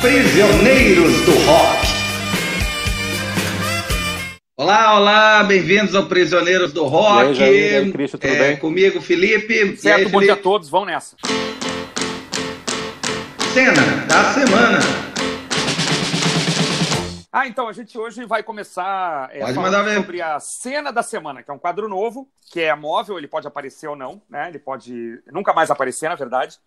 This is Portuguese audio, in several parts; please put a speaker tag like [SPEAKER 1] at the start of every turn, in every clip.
[SPEAKER 1] Prisioneiros do Rock. Olá, olá, bem-vindos ao Prisioneiros do Rock.
[SPEAKER 2] E aí, Jair, e aí, Cristo, tudo
[SPEAKER 1] é,
[SPEAKER 2] bem?
[SPEAKER 1] Comigo, Felipe.
[SPEAKER 3] Certo,
[SPEAKER 1] aí,
[SPEAKER 3] bom
[SPEAKER 1] Felipe?
[SPEAKER 3] dia a todos, vão nessa.
[SPEAKER 1] Cena da semana.
[SPEAKER 3] Ah, então a gente hoje vai começar é,
[SPEAKER 1] Pode
[SPEAKER 3] falando
[SPEAKER 1] mandar ver.
[SPEAKER 3] sobre a cena da semana, que é um quadro novo, que é móvel, ele pode aparecer ou não, né? Ele pode nunca mais aparecer, na verdade.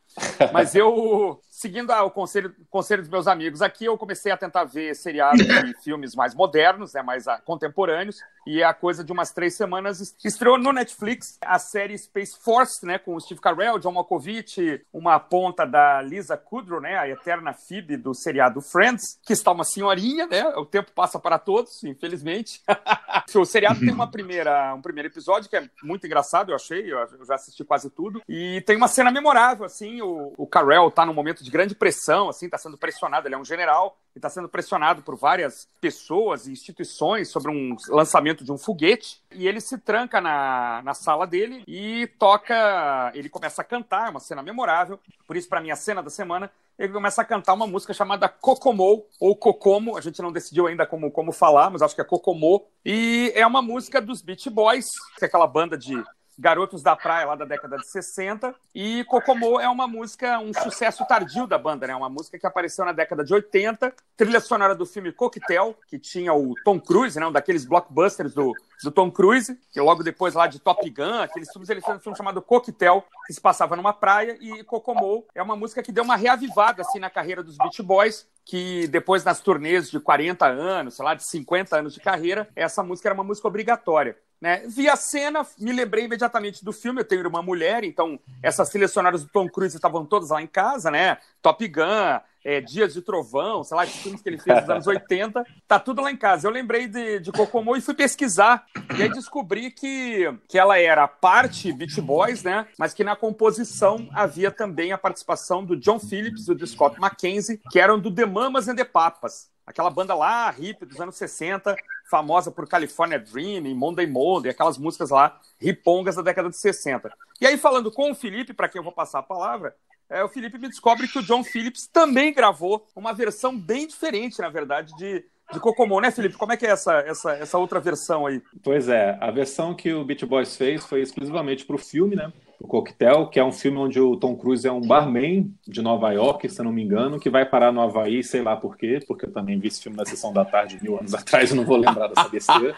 [SPEAKER 3] Mas eu, seguindo ah, o conselho, conselho dos meus amigos aqui, eu comecei a tentar ver seriados e filmes mais modernos, né? Mais ah, contemporâneos. E a coisa de umas três semanas estreou no Netflix a série Space Force, né? Com o Steve Carell, John Malkovich, uma ponta da Lisa Kudrow, né? A eterna Phoebe do seriado Friends, que está uma senhorinha, né? O tempo passa para todos, infelizmente. o seriado tem uma primeira, um primeiro episódio que é muito engraçado, eu achei, eu já assisti quase tudo. E tem uma cena memorável, assim, o, o Carell tá num momento de grande pressão, assim, tá sendo pressionado, ele é um general, e está sendo pressionado por várias pessoas e instituições sobre um lançamento de um foguete. E ele se tranca na, na sala dele e toca. Ele começa a cantar, é uma cena memorável. Por isso, para mim, a cena da semana, ele começa a cantar uma música chamada Kokomo, ou Kokomo, a gente não decidiu ainda como, como falar, mas acho que é Kokomo. E é uma música dos Beach Boys, que é aquela banda de Garotos da Praia, lá da década de 60. E Kokomo é uma música, um sucesso tardio da banda, né? Uma música que apareceu na década de 80, trilha sonora do filme Coquetel, que tinha o Tom Cruise, né? Um daqueles blockbusters do, do Tom Cruise, que logo depois lá de Top Gun, aqueles filmes, ele fez um filme chamado Coquetel, que se passava numa praia, e Kokomo é uma música que deu uma reavivada, assim, na carreira dos Beach Boys, que depois nas turnês de 40 anos, sei lá, de 50 anos de carreira, essa música era uma música obrigatória. Né? Vi a cena, me lembrei imediatamente do filme. Eu tenho uma mulher, então essas sonoras do Tom Cruise estavam todas lá em casa, né? Top Gun, é, Dias de Trovão, sei lá, esses filmes que ele fez nos anos 80, tá tudo lá em casa. Eu lembrei de, de Kokomo e fui pesquisar. E aí descobri que, que ela era parte Beach Boys, né? Mas que na composição havia também a participação do John Phillips e do Scott McKenzie, que eram do The Mamas and the Papas. Aquela banda lá, hippie dos anos 60, famosa por California Dream, Monday Monday, aquelas músicas lá, ripongas da década de 60. E aí, falando com o Felipe, para quem eu vou passar a palavra, é, o Felipe me descobre que o John Phillips também gravou uma versão bem diferente, na verdade, de, de Kokomo, né, Felipe? Como é que é essa, essa, essa outra versão aí?
[SPEAKER 2] Pois é, a versão que o Beach Boys fez foi exclusivamente para o filme, né? O Coquetel, que é um filme onde o Tom Cruise é um barman de Nova York, se não me engano, que vai parar no Havaí, sei lá por quê, porque eu também vi esse filme na sessão da tarde mil anos atrás, eu não vou lembrar dessa besteira.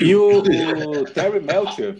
[SPEAKER 2] E o, o Terry Melcher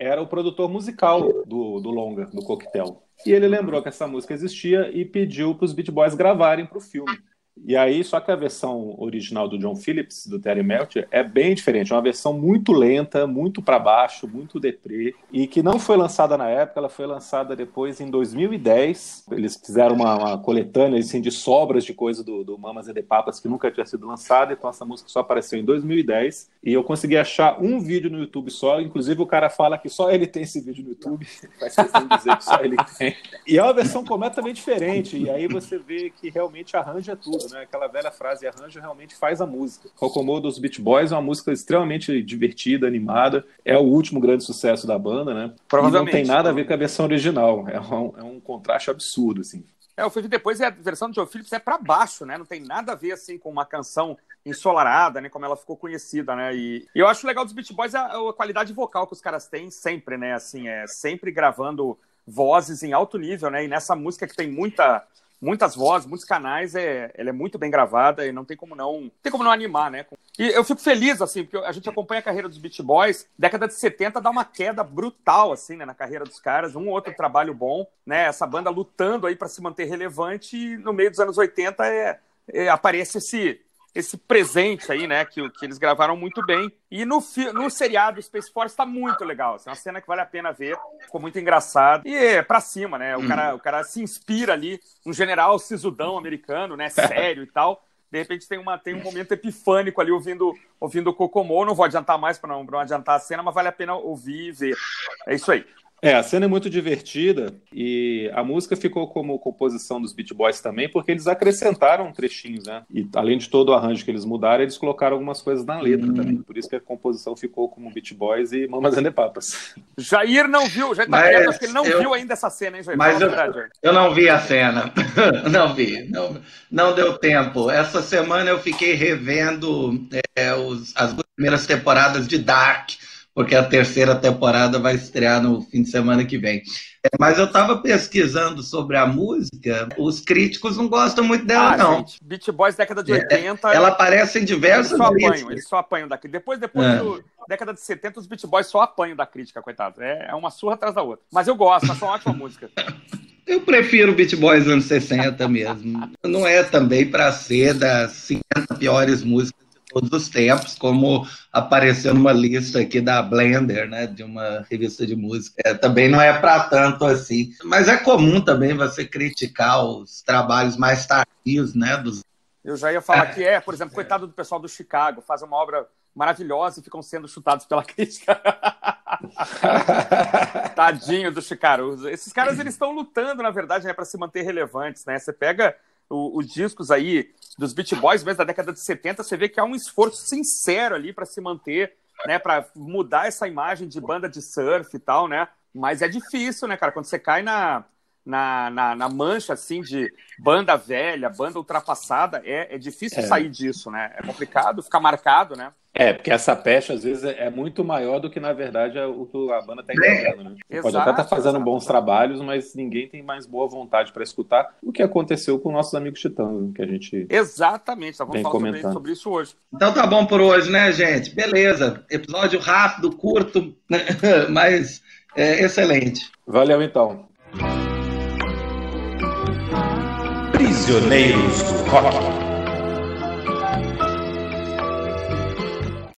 [SPEAKER 2] era o produtor musical do, do longa, do Coquetel. E ele lembrou que essa música existia e pediu para os Beach Boys gravarem para o filme. E aí, só que a versão original do John Phillips, do Terry Melcher, é bem diferente. É uma versão muito lenta, muito para baixo, muito deprê, e que não foi lançada na época, ela foi lançada depois em 2010. Eles fizeram uma, uma coletânea assim, de sobras de coisa do, do Mamas e de Papas que nunca tinha sido lançada, então essa música só apareceu em 2010. E eu consegui achar um vídeo no YouTube só, inclusive o cara fala que só ele tem esse vídeo no YouTube, faz questão de dizer que só ele tem. E é uma versão completamente diferente, e aí você vê que realmente arranja tudo né? Aquela velha frase, arranjo realmente faz a música. Kokomo dos Beach Boys é uma música extremamente divertida, animada. É o último grande sucesso da banda, né?
[SPEAKER 3] Provavelmente.
[SPEAKER 2] E não tem nada a ver com a versão original. É um, é um contraste absurdo, assim.
[SPEAKER 3] É, fui ver depois e a versão do Joe Phillips é para baixo, né? Não tem nada a ver assim com uma canção ensolarada, né? Como ela ficou conhecida, né? E, e eu acho legal dos Beach Boys a, a, qualidade vocal que os caras têm sempre, né? Assim, é sempre gravando vozes em alto nível, né? E nessa música que tem muita muitas vozes, muitos canais, é, ela é muito bem gravada e não tem como não, tem como não animar, né? E eu fico feliz, assim, porque a gente acompanha a carreira dos Beach Boys, década de 70 dá uma queda brutal, assim, né, na carreira dos caras, um outro trabalho bom, né, essa banda lutando aí para se manter relevante e no meio dos anos 80 é, é, aparece esse esse presente aí, né, que, que eles gravaram muito bem. E no, no seriado Space Force tá muito legal, assim, é uma cena que vale a pena ver, ficou muito engraçado. E é pra cima, né, o, cara, o cara se inspira ali, um general sisudão americano, né, sério e tal. De repente tem, uma, tem um momento epifânico ali ouvindo, ouvindo o Kokomo. Não vou adiantar mais para não, não adiantar a cena, mas vale a pena ouvir e ver. É isso aí.
[SPEAKER 2] É, a cena é muito divertida e a música ficou como composição dos Beat Boys também, porque eles acrescentaram trechinhos, né? E além de todo o arranjo que eles mudaram, eles colocaram algumas coisas na letra hum. também. Por isso que a composição ficou como Beat Boys e Mamas and the Papas.
[SPEAKER 3] Jair não viu, já tá quieto, acho que ele não eu... viu ainda essa cena, hein, Jair?
[SPEAKER 1] Mas eu, eu não vi a cena. não vi. Não, não deu tempo. Essa semana eu fiquei revendo é, os, as primeiras temporadas de Dark porque a terceira temporada vai estrear no fim de semana que vem. É, mas eu estava pesquisando sobre a música, os críticos não gostam muito dela, ah, não. Gente,
[SPEAKER 3] Beat Boys década de 80.
[SPEAKER 1] É, ela aparece em diversos
[SPEAKER 3] eles só apanham, eles só apanham daqui. Depois, depois é. do década de 70, os Beat Boys só apanham da crítica, coitado. É, é uma surra atrás da outra. Mas eu gosto, acho uma ótima música.
[SPEAKER 1] Eu prefiro Beat Boys anos 60 mesmo. Não é também para ser das 50 piores músicas todos os tempos, como apareceu numa lista aqui da Blender, né, de uma revista de música. É, também não é para tanto assim, mas é comum também você criticar os trabalhos mais tardios, né, dos
[SPEAKER 3] eu já ia falar que é, por exemplo, coitado do pessoal do Chicago, faz uma obra maravilhosa e ficam sendo chutados pela crítica. Tadinho do Chicago. Esses caras eles estão lutando, na verdade, né, para se manter relevantes, né? Você pega os discos aí dos Beat Boys mesmo da década de 70, você vê que há um esforço sincero ali para se manter, né, para mudar essa imagem de banda de surf e tal, né? Mas é difícil, né, cara? Quando você cai na, na, na, na mancha, assim, de banda velha, banda ultrapassada, é, é difícil é. sair disso, né? É complicado, ficar marcado, né?
[SPEAKER 2] É, porque essa pecha às vezes é muito maior do que na verdade é o que a banda está entendendo, né? Exato, Pode até estar tá fazendo exato. bons trabalhos, mas ninguém tem mais boa vontade para escutar o que aconteceu com nossos amigos titãs, que a gente
[SPEAKER 3] Exatamente, vamos falar comentando. sobre isso hoje.
[SPEAKER 1] Então tá bom por hoje, né, gente? Beleza. Episódio rápido, curto, mas é, excelente.
[SPEAKER 2] Valeu então.
[SPEAKER 4] Prisioneiros do Rock.